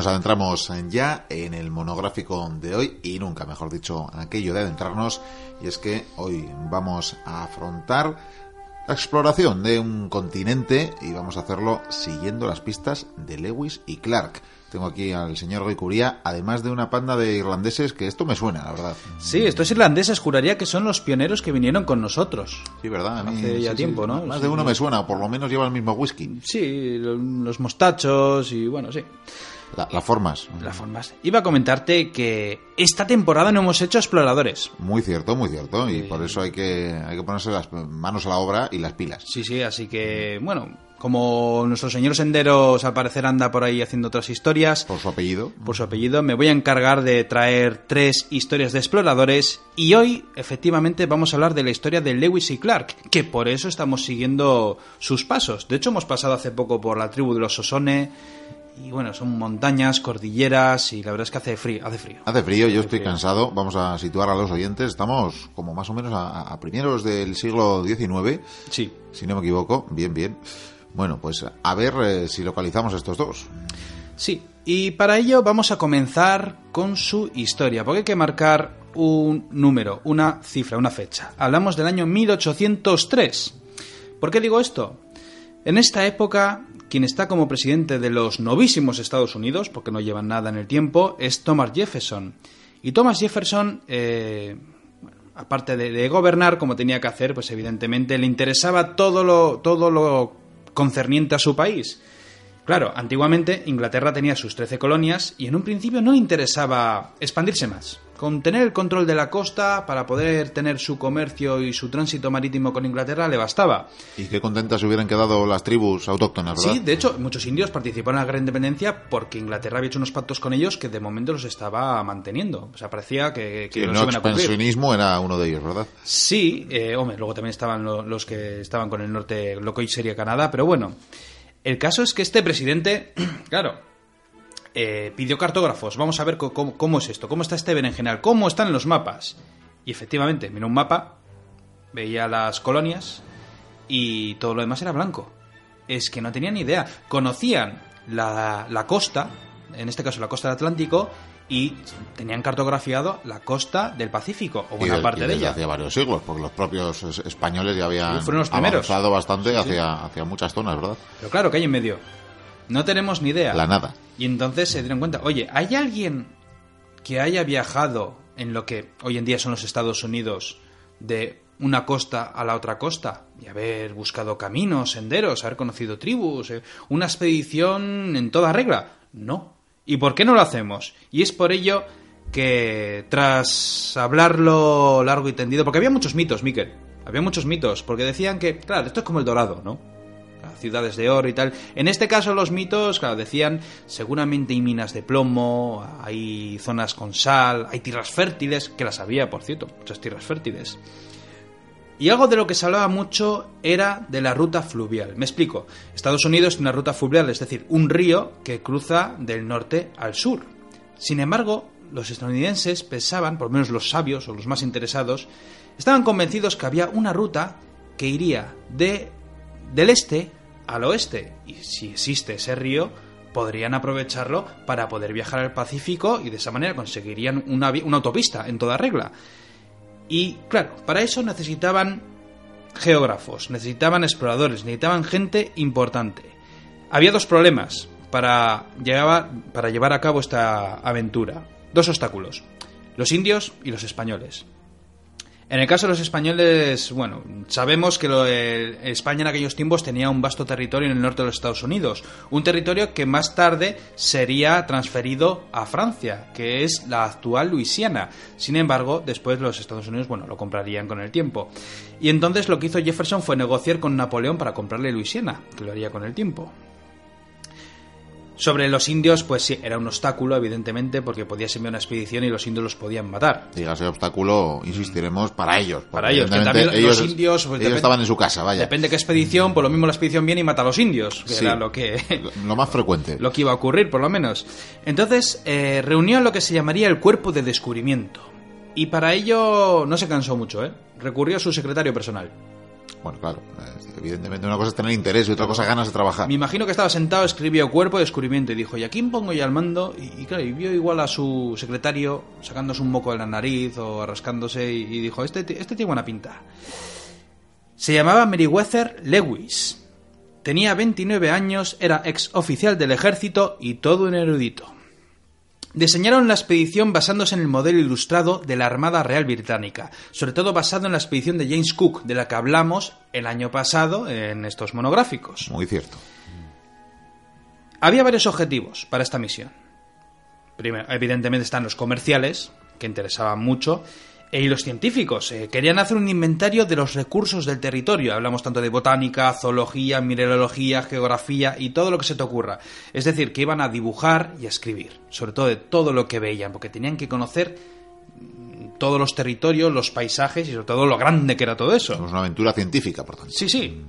Nos adentramos ya en el monográfico de hoy y nunca, mejor dicho, aquello de adentrarnos. Y es que hoy vamos a afrontar la exploración de un continente y vamos a hacerlo siguiendo las pistas de Lewis y Clark. Tengo aquí al señor Goicuría, además de una panda de irlandeses que esto me suena, la verdad. Sí, estos irlandeses juraría que son los pioneros que vinieron con nosotros. Sí, ¿verdad? Mí, Hace ya sí, tiempo, sí. ¿no? Más Sí, de uno sí. me suena, por lo menos lleva el mismo whisky. Sí, lo- los mostachos y bueno, sí. La- las formas. Las formas. Iba a comentarte que esta temporada no hemos hecho exploradores. Muy cierto, muy cierto. Y por eso hay que, hay que ponerse las manos a la obra y las pilas. Sí, sí, así que bueno, como nuestro señor Senderos al parecer anda por ahí haciendo otras historias, Por su apellido. por su apellido, me voy a encargar de traer tres historias de exploradores y hoy efectivamente vamos a hablar de la historia de Lewis y Clark, que por eso estamos siguiendo sus pasos. De hecho, hemos pasado hace poco por la tribu de los Sosone y bueno, son montañas, cordilleras y la verdad es que hace frío, hace frío. Hace frío, yo estoy cansado. Vamos a situar a los oyentes. Estamos como más o menos a, a primeros del siglo XIX, Sí. si no me equivoco. Bien, bien. Bueno, pues a ver eh, si localizamos estos dos. Sí, y para ello vamos a comenzar con su historia, porque hay que marcar un número, una cifra, una fecha. Hablamos del año 1803. ¿Por qué digo esto? En esta época, quien está como presidente de los novísimos Estados Unidos, porque no llevan nada en el tiempo, es Thomas Jefferson. Y Thomas Jefferson, eh, aparte de, de gobernar como tenía que hacer, pues evidentemente le interesaba todo lo, todo lo concerniente a su país. Claro, antiguamente Inglaterra tenía sus 13 colonias y en un principio no le interesaba expandirse más. Con tener el control de la costa para poder tener su comercio y su tránsito marítimo con Inglaterra le bastaba. Y qué contentas se hubieran quedado las tribus autóctonas, ¿verdad? Sí, de hecho, muchos indios participaron en la gran independencia porque Inglaterra había hecho unos pactos con ellos que de momento los estaba manteniendo. O sea, parecía que, que Sí, el los no iban a cumplir. expansionismo era uno de ellos, ¿verdad? Sí, eh, hombre, luego también estaban lo- los que estaban con el norte, lo que hoy sería Canadá, pero bueno. El caso es que este presidente, claro, eh, pidió cartógrafos. Vamos a ver cómo, cómo es esto, cómo está este berenjenal, cómo están los mapas. Y efectivamente, miró un mapa, veía las colonias y todo lo demás era blanco. Es que no tenían ni idea. Conocían la, la costa, en este caso la costa del Atlántico, y tenían cartografiado la costa del Pacífico, o Y buena de- parte y de ella. hace varios siglos, porque los propios es- españoles ya habían Sí, fueron los primeros. avanzado bastante hacia, hacia muchas zonas, ¿verdad? Pero claro, que hay en medio. No tenemos ni idea. La nada. Y entonces se dieron cuenta, oye, ¿hay alguien que haya viajado en lo que hoy en día son los Estados Unidos de una costa a la otra costa? Y haber buscado caminos, senderos, haber conocido tribus, eh, una expedición en toda regla. No. ¿Y por qué no lo hacemos? Y es por ello que tras hablarlo largo y tendido, porque había muchos mitos, Miquel, había muchos mitos, porque decían que, claro, esto es como el dorado, ¿no? Ciudades de oro y tal. En este caso los mitos, claro, decían seguramente hay minas de plomo, hay zonas con sal, hay tierras fértiles, que las había, por cierto, muchas tierras fértiles. Y algo de lo que se hablaba mucho era de la ruta fluvial. Me explico. Estados Unidos tiene una ruta fluvial, es decir, un río que cruza del norte al sur. Sin embargo, los estadounidenses pensaban, por lo menos los sabios o los más interesados, estaban convencidos que había una ruta que iría de, del este al oeste. Y si existe ese río, podrían aprovecharlo para poder viajar al Pacífico y de esa manera conseguirían una, autopista en toda regla. Y claro, para eso necesitaban geógrafos, necesitaban exploradores, necesitaban gente importante. Había dos problemas para para llevar a cabo esta aventura. Dos obstáculos. Los indios y los españoles. En el caso de los españoles, bueno, sabemos que España en aquellos tiempos tenía un vasto territorio en el norte de los Estados Unidos, un territorio que más tarde sería transferido a Francia, que es la actual Luisiana. Sin embargo, después los Estados Unidos, bueno, lo comprarían con el tiempo. Y entonces lo que hizo Jefferson fue negociar con Napoleón para comprarle Luisiana, que lo haría con el tiempo. Sobre los indios, pues sí, era un obstáculo, evidentemente, porque podías enviar una expedición y los indios los podían matar. Dígase obstáculo, insistiremos, para ellos. Para ellos, que también los indios, pues, ellos estaban en su casa, vaya. Depende qué expedición, por lo mismo la expedición viene y mata a los indios, que Sí. era lo que, Lo más frecuente. lo que iba a ocurrir, por lo menos. Entonces, eh, reunió lo que se llamaría el cuerpo de descubrimiento. Y para ello no se cansó mucho, ¿eh? Recurrió a su secretario personal. Bueno, claro, evidentemente una cosa es tener interés y otra cosa ganas de trabajar. Me imagino que estaba sentado, escribió Cuerpo de Descubrimiento y dijo, ¿y a quién pongo yo al mando? Y, claro, y vio igual a su secretario sacándose un moco de la nariz o rascándose y, dijo, este, este tiene buena pinta. Se llamaba Meriwether Lewis. Tenía 29 años, era ex oficial del ejército y todo un erudito. Diseñaron la expedición basándose en el modelo ilustrado de la Armada Real Británica, sobre todo basado en la expedición de James Cook, de la que hablamos el año pasado en estos monográficos. Muy cierto. Había varios objetivos para esta misión. Primero, evidentemente están los comerciales, que interesaban mucho, y los científicos. eh, querían hacer un inventario de los recursos del territorio. Hablamos tanto de botánica, zoología, mineralogía, geografía y todo lo que se te ocurra. Es decir, que iban a dibujar y a escribir, sobre todo de todo lo que veían, porque tenían que conocer mm, todos los territorios, los paisajes y sobre todo lo grande que era todo eso. Es una aventura científica, por tanto. Sí, sí.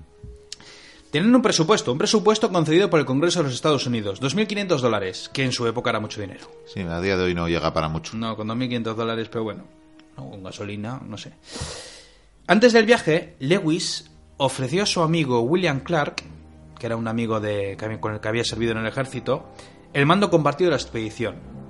Tienen un presupuesto, un presupuesto concedido por el Congreso de los Estados Unidos, 2.500 dólares, que en su época era mucho dinero. Sí, a día de hoy no llega para mucho. No, con 2.500 dólares, pero bueno, no, gasolina, no sé. Antes del viaje, Lewis ofreció a su amigo William Clark, que era un amigo de, con el que había servido en el ejército, el mando compartido de la expedición.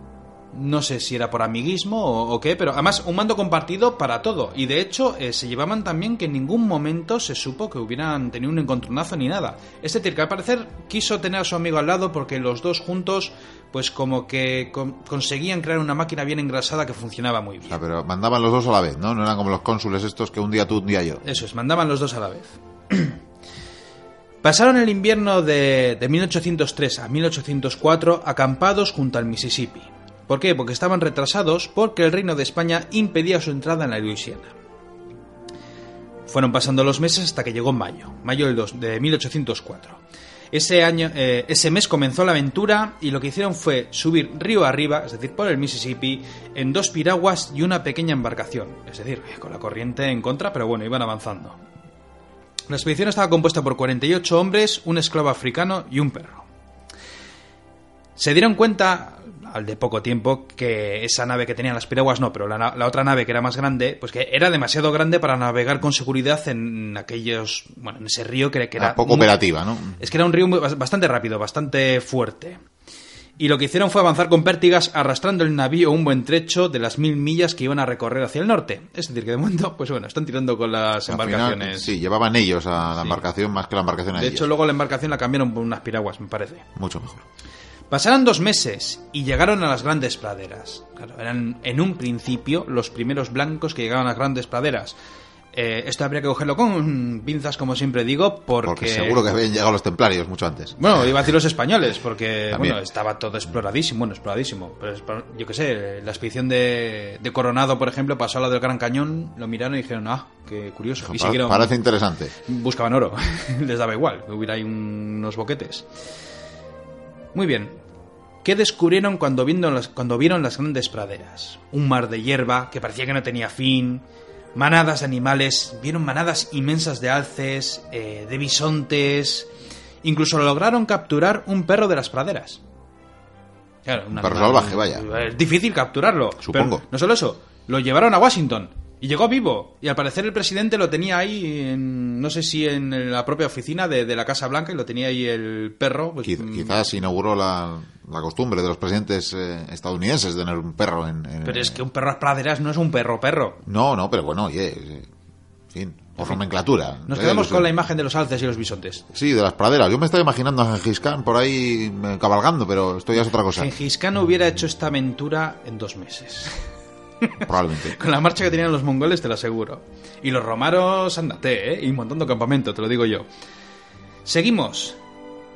No sé si era por amiguismo o, o qué, pero además un mando compartido para todo. Y de hecho eh, se llevaban también que en ningún momento se supo que hubieran tenido un encontronazo ni nada. Es decir, que al parecer quiso tener a su amigo al lado porque los dos juntos pues como que con- conseguían crear una máquina bien engrasada que funcionaba muy O bien. sea, pero mandaban los dos a la vez, ¿no? No eran como los cónsules estos que un día tú, un día yo. Eso es, mandaban los dos a la vez. Pasaron el invierno de, de 1803 a 1804 acampados junto al Mississippi. ¿Por qué? Porque estaban retrasados porque el Reino de España impedía su entrada en la Luisiana. Fueron pasando los meses hasta que llegó mayo, mayo de 1804. Ese, año, eh, ese mes comenzó la aventura y lo que hicieron fue subir río arriba, es decir, por el Mississippi, en dos piraguas y una pequeña embarcación. Es decir, eh, con la corriente en contra, pero bueno, iban avanzando. La expedición estaba compuesta por 48 hombres, un esclavo africano y un perro. Se dieron cuenta, al de poco tiempo, que esa nave que tenían las piraguas no, pero la, otra nave que era más grande, pues que era demasiado grande para navegar con seguridad en aquellos, bueno, en ese río que, que era Era poco muy- operativa, ¿no? es que era un río muy- bastante rápido, bastante fuerte. Y lo que hicieron fue avanzar con pértigas arrastrando el navío un buen trecho de las mil millas que iban a recorrer hacia el norte. Es decir, que de momento, pues bueno, están tirando con las Al final, embarcaciones. sí, llevaban ellos a la Sí. embarcación más que la embarcación a de ellos. hecho, luego la embarcación la cambiaron por unas piraguas, me parece. Mucho mejor. Pasaron dos meses y llegaron a las grandes praderas. Claro, eran en un principio los primeros blancos que llegaban a las grandes praderas. Eh, esto habría que cogerlo con pinzas, como siempre digo, porque... Porque seguro que habían llegado los templarios mucho antes. Bueno, iba a decir los españoles, porque También. bueno, estaba todo exploradísimo, bueno, exploradísimo. Pero yo qué sé, la expedición de, de Coronado, por ejemplo, pasó a la del Gran Cañón, lo miraron y dijeron, ah, qué curioso. Y Pa- siguieron, Parece interesante. buscaban oro, les daba igual, hubiera ahí un- unos boquetes. Muy bien. ¿Qué descubrieron cuando vieron, las, cuando vieron las grandes praderas? Un mar de hierba que parecía que no tenía fin, manadas de animales, vieron manadas inmensas de alces, eh, de bisontes, incluso lograron capturar un perro de las praderas. Claro, un perro salvaje, vaya. Es difícil capturarlo. Supongo. Pero no solo eso, lo llevaron a Washington y llegó vivo. Y al parecer el presidente lo tenía ahí, en, no sé si en la propia oficina de, de la Casa Blanca, y lo tenía ahí el perro. pues, Quiz- mm, Quizás inauguró la, la costumbre de los presidentes eh, estadounidenses de tener un perro en, en- Pero es que un perro a las praderas no es un perro perro. No, no, pero bueno, oye, eh, en fin, por nomenclatura. Nos Da quedamos con la imagen de los alces y los bisontes. Sí, de las praderas. Yo me estaba imaginando a Gengis Khan por ahí eh, cabalgando, pero esto ya es otra cosa, Gengis Khan hubiera hecho esta aventura en dos meses. Probablemente. Con la marcha que tenían los mongoles, te lo aseguro. Y los romanos, ándate, ¿eh? Y montando campamento, te lo digo yo. Seguimos.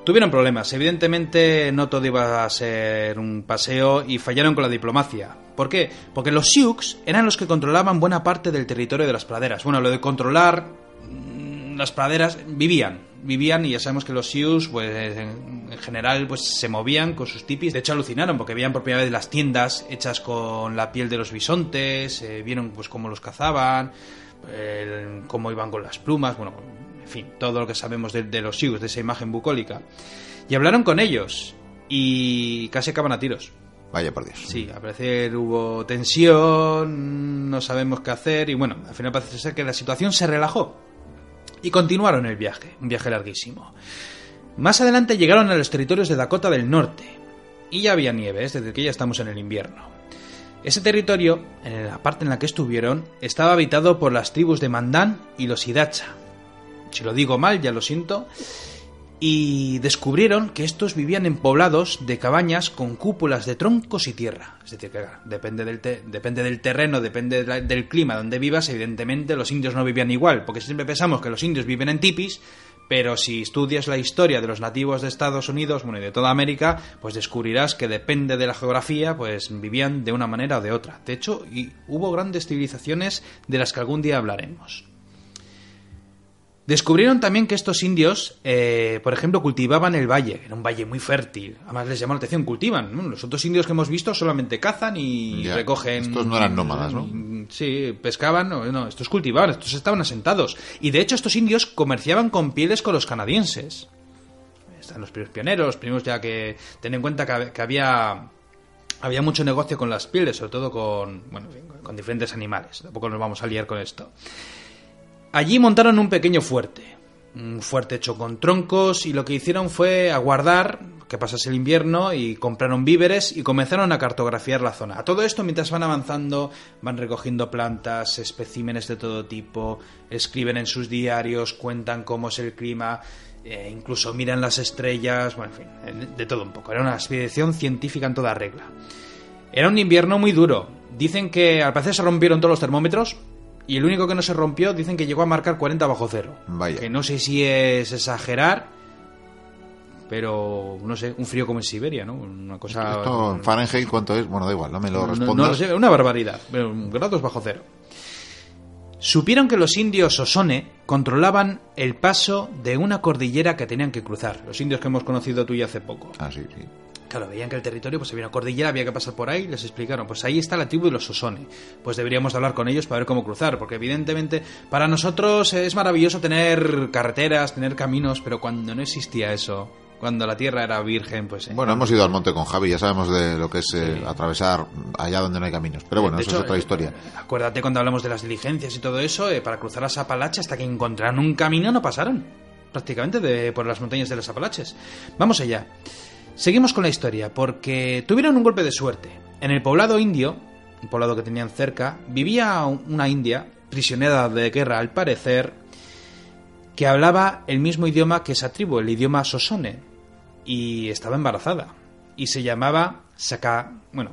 Tuvieron problemas. Evidentemente no todo iba a ser un paseo y fallaron con la diplomacia. ¿Por qué? Porque los Sioux eran los que controlaban buena parte del territorio de las praderas. Bueno, lo de controlar mm, las praderas vivían, vivían y ya sabemos que los Sioux, pues en, en general, pues se movían con sus tipis. De hecho, alucinaron porque veían por primera vez las tiendas hechas con la piel de los bisontes, eh, vieron pues cómo los cazaban, el- cómo iban con las plumas, bueno, en fin, todo lo que sabemos de, de los Sioux, de esa imagen bucólica. Y hablaron con ellos y casi acaban a tiros. Vaya por Dios. Sí, al parecer hubo tensión, no sabemos qué hacer y bueno, al final parece ser que la situación se relajó. Y continuaron el viaje, un viaje larguísimo. Más adelante llegaron a los territorios de Dakota del Norte, y ya había nieve, es decir, que ya estamos en el invierno. Ese territorio, en la parte en la que estuvieron, estaba habitado por las tribus de Mandan y los Hidacha. Si lo digo mal, ya lo siento. Y descubrieron que estos vivían en poblados de cabañas con cúpulas de troncos y tierra. Es decir, que depende del, depende del terreno, depende del clima donde vivas, evidentemente los indios no vivían igual, porque siempre pensamos que los indios viven en tipis, pero si estudias la historia de los nativos de Estados Unidos, bueno, y de toda América, pues descubrirás que depende de la geografía, pues vivían de una manera o de otra. De hecho, y hubo grandes civilizaciones de las que algún día hablaremos. Descubrieron también que estos indios, eh, por ejemplo, cultivaban el valle, era un valle muy fértil. Además les llamó la atención, cultivan. ¿no? Los otros indios que hemos visto solamente cazan y Ya, recogen. estos no eran nómadas, ¿no? Sí, pescaban, no, no, estos cultivaban, estos estaban asentados. Y de hecho estos indios comerciaban con pieles con los canadienses. Están los primeros pioneros, los primeros ya que... Ten en cuenta que, hab- que había... Había mucho negocio con las pieles, sobre todo con, bueno, con diferentes animales. Tampoco nos vamos a liar con esto. Allí montaron un pequeño fuerte, un fuerte hecho con troncos y lo que hicieron fue aguardar que pasase el invierno y compraron víveres y comenzaron a cartografiar la zona. A todo esto mientras van avanzando van recogiendo plantas, especímenes de todo tipo, escriben en sus diarios, cuentan cómo es el clima, eh, incluso miran las estrellas, bueno, en fin, de todo un poco. Era una expedición científica en toda regla. Era un invierno muy duro. Dicen que al parecer se rompieron todos los termómetros y el único que no se rompió dicen que llegó a marcar 40 bajo cero. Vaya. Que no sé si es exagerar, pero no sé, un frío como en Siberia, ¿no? Una cosa... Esto en Fahrenheit, ¿cuánto es? Bueno, da igual, no me lo No- no respondas. lo sé, una barbaridad, grados bajo cero. Supieron que los indios Sosone controlaban el paso de una cordillera que tenían que cruzar. Los indios que hemos conocido tú y hace poco. Ah, sí, sí. Claro, veían que el territorio pues había una cordillera, había que pasar por ahí, les explicaron, pues ahí está la tribu de los Sosone. Pues deberíamos de hablar con ellos para ver cómo cruzar, porque evidentemente para nosotros es maravilloso tener carreteras, tener caminos, pero cuando no existía eso, cuando la tierra era virgen, pues... eh, Bueno, hemos ido al monte con Javi, ya sabemos de lo que es eh, atravesar allá donde no hay caminos. Pero bueno, De eso hecho, es otra eh, historia. Acuérdate cuando hablamos de las diligencias y todo eso, eh, para cruzar las Apalaches hasta que encontraron un camino no pasaron. Prácticamente de, por las montañas de las Apalaches. Vamos allá. Seguimos con la historia, porque tuvieron un golpe de suerte. En el poblado indio, un poblado que tenían cerca, vivía una india, prisionera de guerra al parecer, que hablaba el mismo idioma que esa tribu, el idioma Sosone, y estaba embarazada. Y se llamaba Saka... Bueno,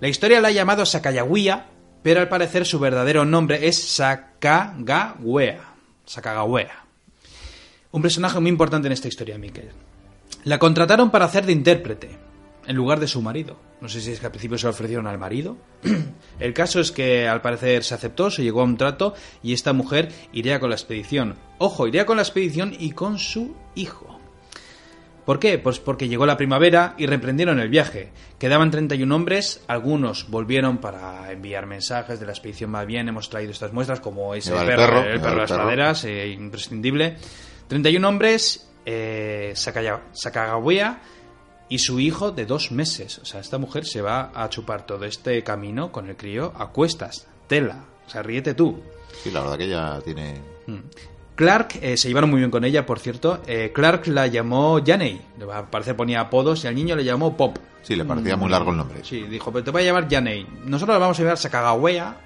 la historia la ha llamado Sakayawea, pero al parecer su verdadero nombre es Sakagawea. Sakagawea. Un personaje muy importante en esta historia, Miquel. La contrataron para hacer de intérprete, en lugar de su marido. No sé si es que al principio se lo ofrecieron al marido. El caso es que al parecer se aceptó, se llegó a un trato y esta mujer iría con la expedición. Ojo, iría con la expedición y con su hijo. ¿Por qué? Pues porque llegó la primavera y reprendieron el viaje. Quedaban 31 hombres, algunos volvieron para enviar mensajes de la expedición va bien, hemos traído estas muestras, como ese el perro, perro, el perro de las praderas, eh, imprescindible. 31 hombres, eh, Sakagawea y su hijo de dos meses. O sea, esta mujer se va a chupar todo este camino con el crío a cuestas. Tela. O sea, ríete tú. Sí, la verdad que ella tiene... Clark, eh, se llevaron muy bien con ella, por cierto. Eh, Clark la llamó Janey. Parece ponía apodos y al niño le llamó Pop. Sí, le parecía muy largo el nombre. Sí, dijo, pero te voy a llamar Janey. Nosotros la vamos a llamar Sakagawea.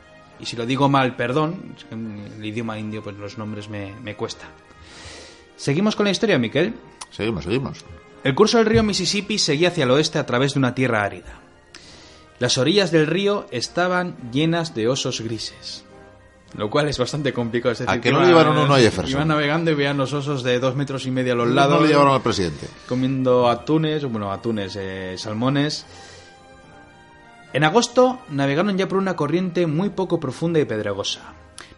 Y si lo digo mal, perdón. Que en el idioma indio, pues los nombres me, me cuesta. Seguimos con la historia, Miquel. Seguimos, seguimos. El curso del río Mississippi seguía hacia el oeste a través de una tierra árida. Las orillas del río estaban llenas de osos grises. Lo cual es bastante complicado. Es decir, ¿A que no le llevaron uno a Jefferson? Iban navegando y veían los osos de dos metros y medio a los No lados. le llevaron al presidente. comiendo atunes, bueno, atunes, eh, salmones. En agosto navegaron ya por una corriente muy poco profunda y pedregosa.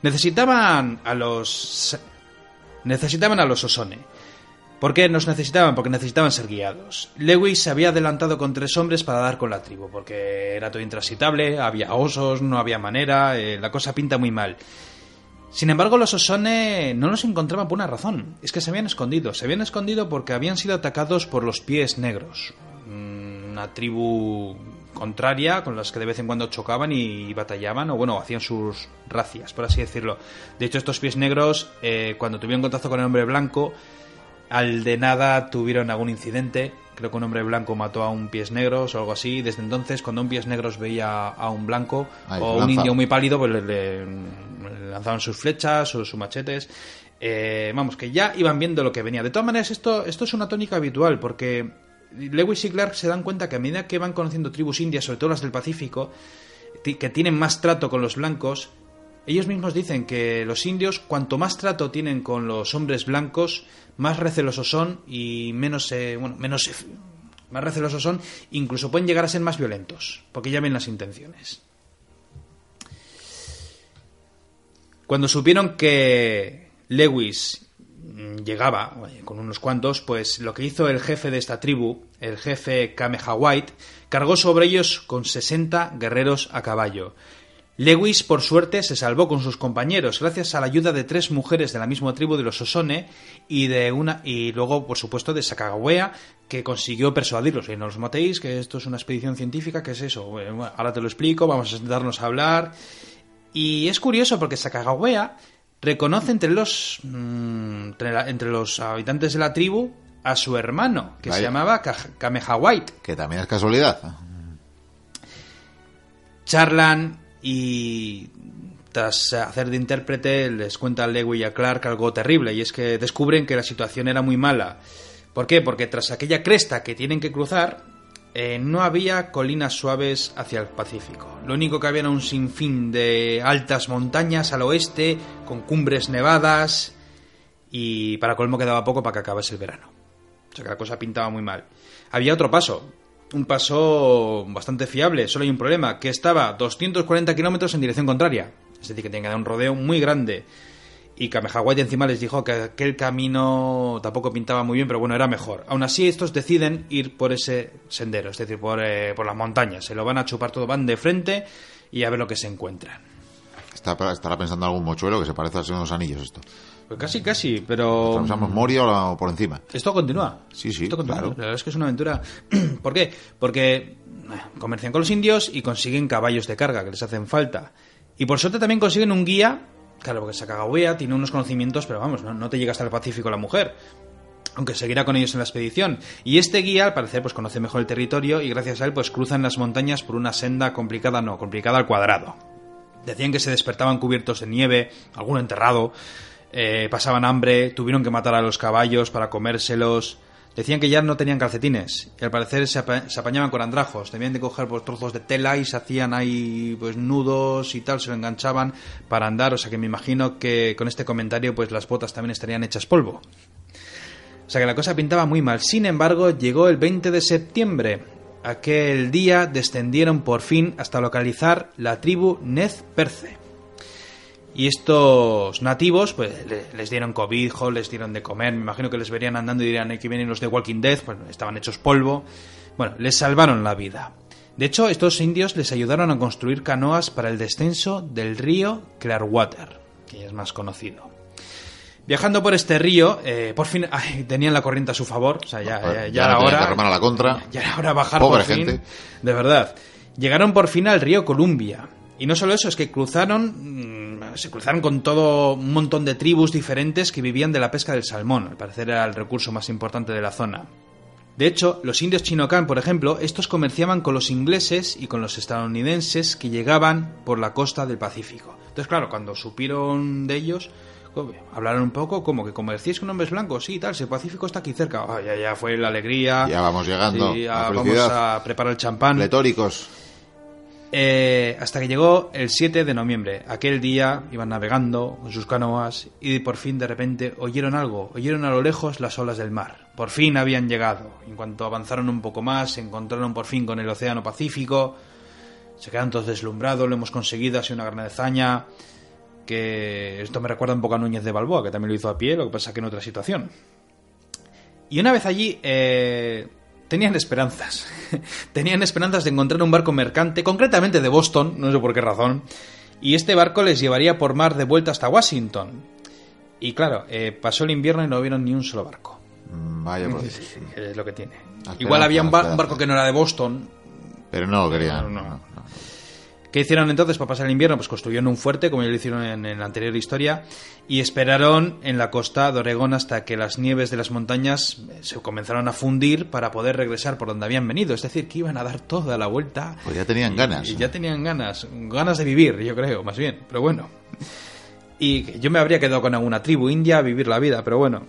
Necesitaban a los necesitaban a los Osone. ¿Por qué nos necesitaban? Porque necesitaban ser guiados. Lewis se había adelantado con tres hombres para dar con la tribu, porque era todo intransitable, había osos, no había manera, eh, la cosa pinta muy mal. Sin embargo, los Osone no los encontraban por una razón. Es que se habían escondido. Se habían escondido porque habían sido atacados por los pies negros. Mm, Una tribu contraria, con las que de vez en cuando chocaban y batallaban, o bueno, hacían sus racias, por así decirlo. De hecho, estos pies negros, eh, cuando tuvieron contacto con el hombre blanco, al de nada tuvieron algún incidente. Creo que un hombre blanco mató a un pies negros o algo así. Desde entonces, cuando un pies negros veía a un blanco Ay, o un indio muy pálido, pues le, le- le lanzaban sus flechas o sus machetes. Eh, vamos, que ya iban viendo lo que venía. De todas maneras, esto, esto es una tónica habitual, porque Lewis y Clark se dan cuenta que a medida que van conociendo tribus indias, sobre todo las del Pacífico, que tienen más trato con los blancos, ellos mismos dicen que los indios, cuanto más trato tienen con los hombres blancos, más recelosos son y menos, eh, bueno, menos, más recelosos son, incluso pueden llegar a ser más violentos, porque ya ven las intenciones. Cuando supieron que Lewis llegaba oye, con unos cuantos, pues lo que hizo el jefe de esta tribu, el jefe Kameha White, cargó sobre ellos con 60 guerreros a caballo. Lewis, por suerte, se salvó con sus compañeros gracias a la ayuda de tres mujeres de la misma tribu de los Osone y de una y luego, por supuesto, de Sacagawea, que consiguió persuadirlos. Y no los matéis, que esto es una expedición científica, que es eso? Ahora te lo explico, vamos a sentarnos a hablar. Y es curioso porque Sacagawea reconoce entre los mm, entre, la- entre los habitantes de la tribu a su hermano, que se llamaba Ka- Kameha White. Que también es casualidad. charlan y tras hacer de intérprete les cuenta a Lewy y a Clark algo terrible y es que descubren que la situación era muy mala. ¿Por qué? Porque tras aquella cresta que tienen que cruzar eh, no había colinas suaves hacia el Pacífico. Lo único que había era un sinfín de altas montañas al oeste con cumbres nevadas y para colmo quedaba poco para que acabase el verano. O sea que la cosa pintaba muy mal. Había otro paso, un paso bastante fiable, solo hay un problema, que estaba 240 kilómetros en dirección contraria. Es decir, que tenía que dar un rodeo muy grande. Y Kameha White encima les dijo que aquel camino tampoco pintaba muy bien, pero bueno, era mejor. Aún así, estos deciden ir por ese sendero, es decir, por, eh, por las montañas. Se lo van a chupar todo, van de frente y a ver lo que se encuentran. Está- estará pensando algún mochuelo que se parece a Señor de los Anillos esto. Pues casi, casi, pero... ¿Usamos Moria o, por encima? Esto continúa. Sí, sí, Esto continúa. claro. La verdad es que es una aventura. ¿Por qué? Porque eh, comercian con los indios y consiguen caballos de carga que les hacen falta. Y por suerte también consiguen un guía. Claro, porque Sacagawea tiene unos conocimientos, pero vamos, no, te llega hasta el Pacífico la mujer. Aunque seguirá con ellos en la expedición. Y este guía, al parecer, pues conoce mejor el territorio y gracias a él, pues cruzan las montañas por una senda complicada, no, complicada al cuadrado. Decían que se despertaban cubiertos de nieve, alguno enterrado, eh, pasaban hambre, tuvieron que matar a los caballos para comérselos. Decían que ya no tenían calcetines y al parecer se, se apañaban con andrajos. Debían de coger pues, trozos de tela y se hacían ahí pues nudos y tal, se lo enganchaban para andar. O sea que me imagino que con este comentario pues las botas también estarían hechas polvo. O sea que la cosa pintaba muy mal. Sin embargo, llegó el 20 de septiembre. Aquel día descendieron por fin hasta localizar la tribu Nez Perce. Y estos nativos, pues le- les dieron cobijo, les dieron de comer. Me imagino que les verían andando y dirían, aquí vienen los de Walking Dead, pues estaban hechos polvo. Bueno, les salvaron la vida. De hecho, estos indios les ayudaron a construir canoas para el descenso del río Clearwater, que es más conocido. Viajando por este río, eh, por fin ay, tenían la corriente a su favor. O sea, ya, ya, ya era hora. a la contra. Ya era hora de bajar Pobre por fin. gente. De verdad. Llegaron por fin al río Columbia. Y no solo eso, es que cruzaron. mm, Se cruzaron con todo un montón de tribus diferentes que vivían de la pesca del salmón. Al parecer era el recurso más importante de la zona. De hecho, los indios chinocán, por ejemplo, estos comerciaban con los ingleses y con los estadounidenses que llegaban por la costa del Pacífico. Entonces, claro, cuando supieron de ellos, hablaron un poco como que comerciáis con hombres blancos, sí, tal, si el Pacífico está aquí cerca. Ah, ya, ya fue la alegría. Ya vamos llegando, Sí, la ya vamos a preparar el champán. Pletóricos. Eh, hasta que llegó el 7 de noviembre. Aquel día iban navegando con sus canoas y por fin de repente oyeron algo, oyeron a lo lejos las olas del mar. Por fin habían llegado. En cuanto avanzaron un poco más, se encontraron por fin con el Océano Pacífico. Se quedaron todos deslumbrados, lo hemos conseguido, ha sido una gran hazaña. Que esto me recuerda un poco a Núñez de Balboa, que también lo hizo a pie, lo que pasa que en otra situación. Y una vez allí, eh, tenían esperanzas. tenían esperanzas de encontrar un barco mercante, concretamente de Boston, no sé por qué razón. Y este barco les llevaría por mar de vuelta hasta Washington. Y claro, eh, pasó el invierno y no vieron ni un solo barco. Mm, Vaya por Es lo que tiene. Esperanza, Igual había un, bar- un barco que no era de Boston, Pero no lo querían. No, no. ¿Qué hicieron entonces para pasar el invierno? Pues construyeron un fuerte, como ya lo hicieron en, en la anterior historia, y esperaron en la costa de Oregón hasta que las nieves de las montañas eh, se comenzaron a fundir para poder regresar por donde habían venido. Es decir, que iban a dar toda la vuelta. Pues ya tenían ganas. Y ya tenían ganas, ganas de vivir, yo creo, más bien. Pero bueno. Y yo me habría quedado con alguna tribu india a vivir la vida, pero bueno.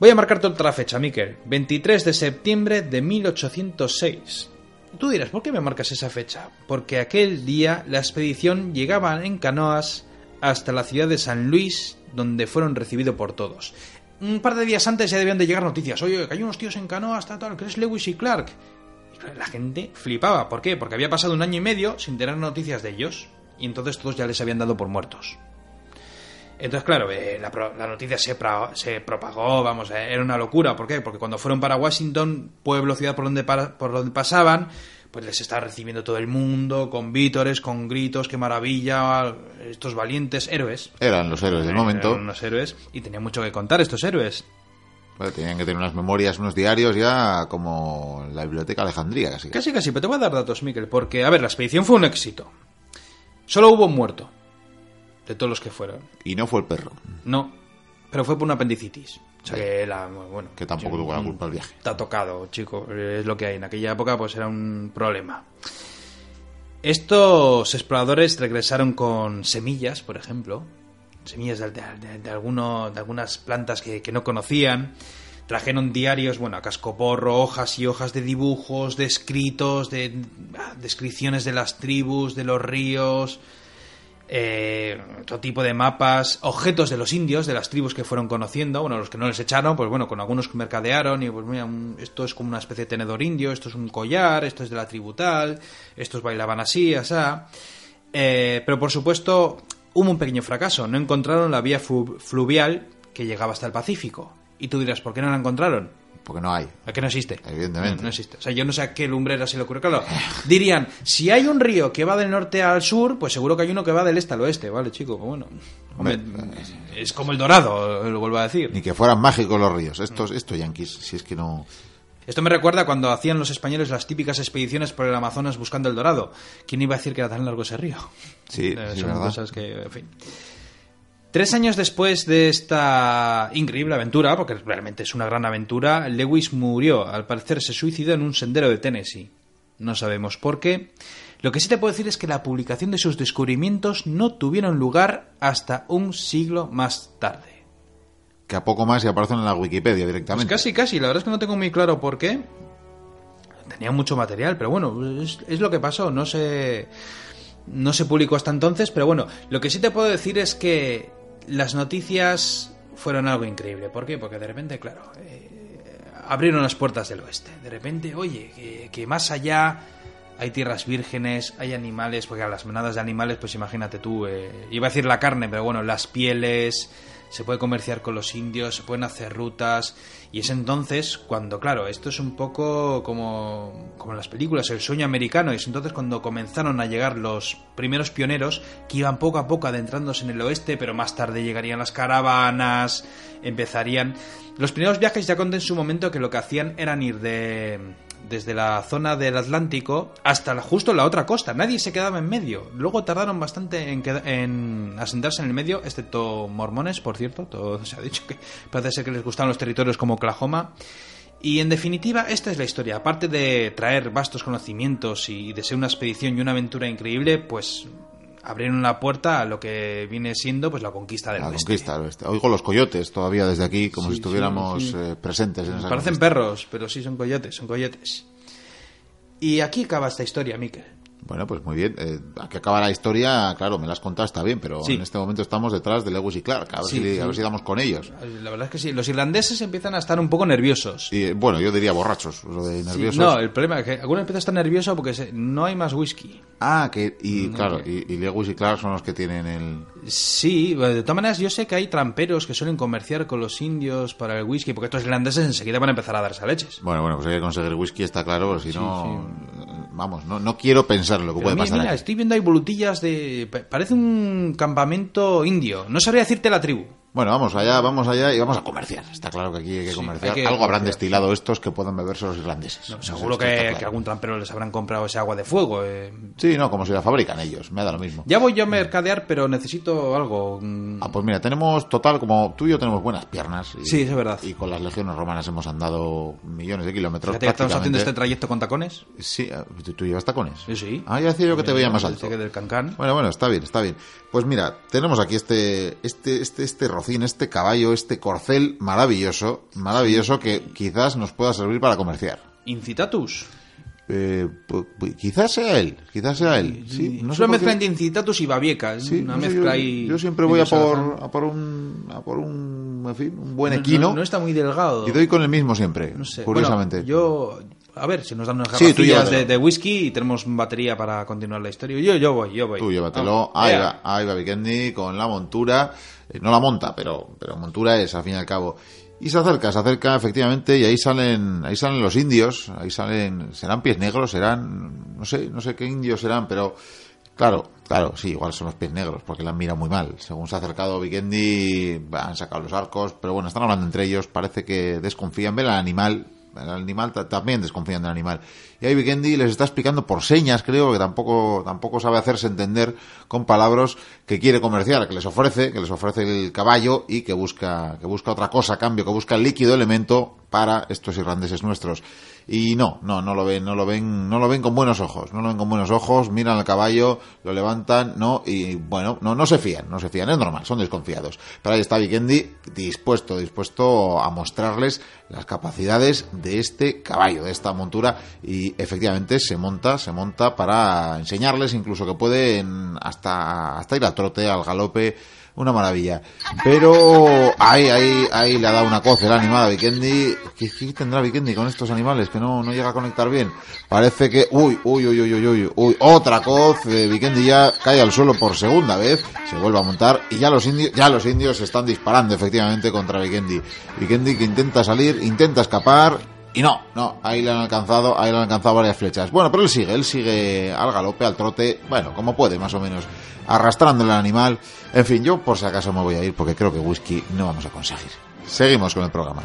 Voy a marcarte otra fecha, Miquel. 23 de septiembre de 1806. Tú dirás, ¿por qué me marcas esa fecha? Porque aquel día la expedición llegaba en canoas hasta la ciudad de San Luis, donde fueron recibidos por todos. Un par de días antes ya debían de llegar noticias. Oye, que hay unos tíos en canoas, tal, tal, que es Lewis y Clark. Y la gente flipaba. ¿Por qué? Porque había pasado un año y medio sin tener noticias de ellos. Y entonces todos ya les habían dado por muertos. Entonces, claro, eh, la, la noticia se, pra- se propagó, vamos, eh, era una locura. ¿Por qué? Porque cuando fueron para Washington, pueblo, ciudad por donde, para- por donde pasaban, pues les estaba recibiendo todo el mundo, con vítores, con gritos, qué maravilla, estos valientes héroes. Eran los héroes del momento. Eran unos héroes y tenían mucho que contar estos héroes. Bueno, tenían que tener unas memorias, unos diarios ya como la biblioteca Alejandría, casi. Casi, casi, pero te voy a dar datos, Miquel, porque, a ver, la expedición fue un éxito. Solo hubo un muerto, de todos los que fueron. Y no fue el perro, No, pero fue por una apendicitis. O sea que la, bueno, que tampoco tuvo la culpa del viaje. Está tocado, chico. Es lo que hay. En aquella época, pues era un problema. Estos exploradores regresaron con semillas, por ejemplo. Semillas de, de- de alguno- de algunas plantas que, que no conocían. Trajeron diarios, bueno, a cascoporro, hojas y hojas de dibujos, de escritos, de ah, descripciones de las tribus, de los ríos, eh, otro tipo de mapas, objetos de los indios, de las tribus que fueron conociendo, bueno, los que no les echaron, pues bueno, con algunos que mercadearon y pues mira, esto es como una especie de tenedor indio, esto es un collar, esto es de la tribu tal, estos bailaban así, asá. Eh, pero por supuesto hubo un pequeño fracaso, no encontraron la vía flu- fluvial que llegaba hasta el Pacífico. Y tú dirás, ¿por qué no la encontraron? Porque no hay. ¿A que no existe? Evidentemente. No, no existe. O sea, yo no sé a qué lumbrera se le ocurre. Claro, dirían, si hay un río que va del norte al sur, pues seguro que hay uno que va del este al oeste, ¿vale, chico? Pues bueno, hombre, es como el dorado, lo vuelvo a decir. Ni que fueran mágicos los ríos. Estos, estos yanquis, si es que no... Esto me recuerda cuando hacían los españoles las típicas expediciones por el Amazonas buscando el dorado. ¿Quién iba a decir que era tan largo ese río? Sí, Eh, sí, son ¿verdad? cosas que, en fin. Tres años después de esta increíble aventura, porque realmente es una gran aventura, Lewis murió. Al parecer se suicidó en un sendero de Tennessee. No sabemos por qué. Lo que sí te puedo decir es que la publicación de sus descubrimientos no tuvieron lugar hasta un siglo más tarde. Que a poco más y aparecen en la Wikipedia Pues directamente. casi, casi. La verdad es que no tengo muy claro por qué. Tenía mucho material, pero bueno, es, es lo que pasó. No se, no se publicó hasta entonces, pero bueno, lo que sí te puedo decir es que las noticias fueron algo increíble. ¿Por qué? Porque de repente, claro, eh, abrieron las puertas del oeste. De repente, oye, que, que más allá hay tierras vírgenes, hay animales, porque a las manadas de animales, pues imagínate tú, eh, iba a decir la carne, pero bueno, las pieles, se puede comerciar con los indios, se pueden hacer rutas, y es entonces cuando, claro, esto es un poco como, como en las películas, el sueño americano, y es entonces cuando comenzaron a llegar los primeros pioneros que iban poco a poco adentrándose en el oeste, pero más tarde llegarían las caravanas, empezarían... Los primeros viajes ya conté en su momento que lo que hacían eran ir de desde la zona del Atlántico hasta justo la otra costa. Nadie se quedaba en medio. Luego tardaron bastante en asentarse en el medio, excepto mormones, por cierto. Todo se ha dicho que parece ser que les gustaban los territorios como Oklahoma. Y en definitiva, esta es la historia. Aparte de traer vastos conocimientos y de ser una expedición y una aventura increíble, pues abrieron la puerta a lo que viene siendo pues la conquista del La oeste. conquista del oeste. Oigo los coyotes todavía desde aquí, como Sí, si estuviéramos sí, sí. eh, presentes en esa Parecen conquista. perros, pero sí son coyotes, son coyotes. Y aquí acaba esta historia, Mikel. Bueno, pues muy bien. Eh, aquí acaba la historia, claro, me la has contado, está bien, pero Sí. en este momento estamos detrás de Lewis y Clark. A ver, Sí, si, a sí. ver si damos con ellos. La verdad es que sí, los irlandeses empiezan a estar un poco nerviosos. Y bueno, yo diría borrachos, lo de nerviosos. no, el problema es que algunos empiezan a estar nerviosos porque se- no hay más whisky. Ah, que, y claro, y, y Lewis y Clark son los que tienen el... Sí, de todas maneras yo sé que hay tramperos que suelen comerciar con los indios para el whisky, porque estos irlandeses enseguida van a empezar a darse a leches. Bueno, bueno, pues hay que conseguir whisky, está claro, si no... Vamos, no, no quiero pensar lo que Pero puede mira, pasar mira, aquí. estoy viendo ahí volutillas de... pa- Parece un campamento indio. No sabría decirte la tribu. Bueno, vamos allá, vamos allá y vamos a comerciar. Está claro que aquí hay que Sí, comerciar. hay que Algo habrán comerciar, destilado estos que puedan beberse los irlandeses. No, seguro que, claro. que algún trampero les habrán comprado ese agua de fuego. eh. Sí, no, como si la fabrican ellos. Me da lo mismo. Ya voy yo a mercadear, pero necesito algo. mm, Ah, pues mira, tenemos total, como tú y yo tenemos buenas piernas. Y, Sí, es verdad. Y con las legiones romanas hemos andado millones de kilómetros. Que estamos haciendo este trayecto con tacones. Sí, ah, ¿tú, tú llevas tacones? Sí, sí. Ah, ya decía yo que te veía más alto. Dice que del cancán. Bueno, bueno, está bien, está bien. Pues mira, tenemos aquí este, este, este, este este caballo, este corcel maravilloso, maravilloso que quizás nos pueda servir para comerciar. Incitatus. Eh, pu- pu- quizás sea él, quizás sea él. Sí, no es una mezcla entre Incitatus y Babieca. Es Sí, una no sé, mezcla yo, ahí. yo siempre voy a por, a por un, a por un, en fin, un buen No- equino No, no está muy delgado. y doy con el mismo siempre, sé. curiosamente. Bueno, yo. A ver, si nos dan unas garrafillas de, de whisky y tenemos batería para continuar la historia. Yo, yo voy, yo voy. Tú llévatelo. Ahí va, ahí va Vikendi con la montura. Eh, no la monta, pero, pero montura es, al fin y al cabo. Y se acerca, se acerca efectivamente y ahí salen, ahí salen los indios, ahí salen, serán pies negros, serán, no sé, no sé qué indios serán, pero claro, claro, sí, igual son los pies negros, porque la han mirado muy mal. Según se ha acercado Vikendi, han sacado los arcos, pero bueno, están hablando entre ellos, parece que desconfían, ven al animal, el animal ta- también desconfían del animal. Y ahí Vikendi les está explicando por señas, creo, que tampoco, tampoco sabe hacerse entender con palabras que quiere comerciar, que les ofrece, que les ofrece el caballo y que busca, que busca otra cosa cambio, que busca el líquido elemento para estos irlandeses nuestros. Y no, no, no lo ven, no lo ven, no lo ven con buenos ojos, no lo ven con buenos ojos, miran al caballo, lo levantan, no, y bueno, no, no se fían, no se fían, es normal, son desconfiados. Pero ahí está Vikendi dispuesto, dispuesto a mostrarles las capacidades de este caballo, de esta montura, y efectivamente se monta, se monta para enseñarles incluso que pueden hasta, hasta ir al trote, al galope, una maravilla. Pero ahí, ahí, ahí le ha dado una coce la animada a Vikendi. ¿Qué, tendrá Vikendi con estos animales? Que no, no llega a conectar bien. Parece que, uy, uy, uy, uy, uy, uy, uy, otra coz. eh, Vikendi ya cae al suelo por segunda vez. Se vuelve a montar y ya los indios, ya los indios están disparando efectivamente contra Vikendi. Vikendi que intenta salir, intenta escapar. Y no, no, ahí le han alcanzado, ahí le han alcanzado varias flechas. Bueno, pero él sigue, él sigue al galope, al trote, bueno, como puede, más o menos, arrastrando el animal. En fin, yo por si acaso me voy a ir porque creo que whisky no vamos a conseguir. Seguimos con el programa.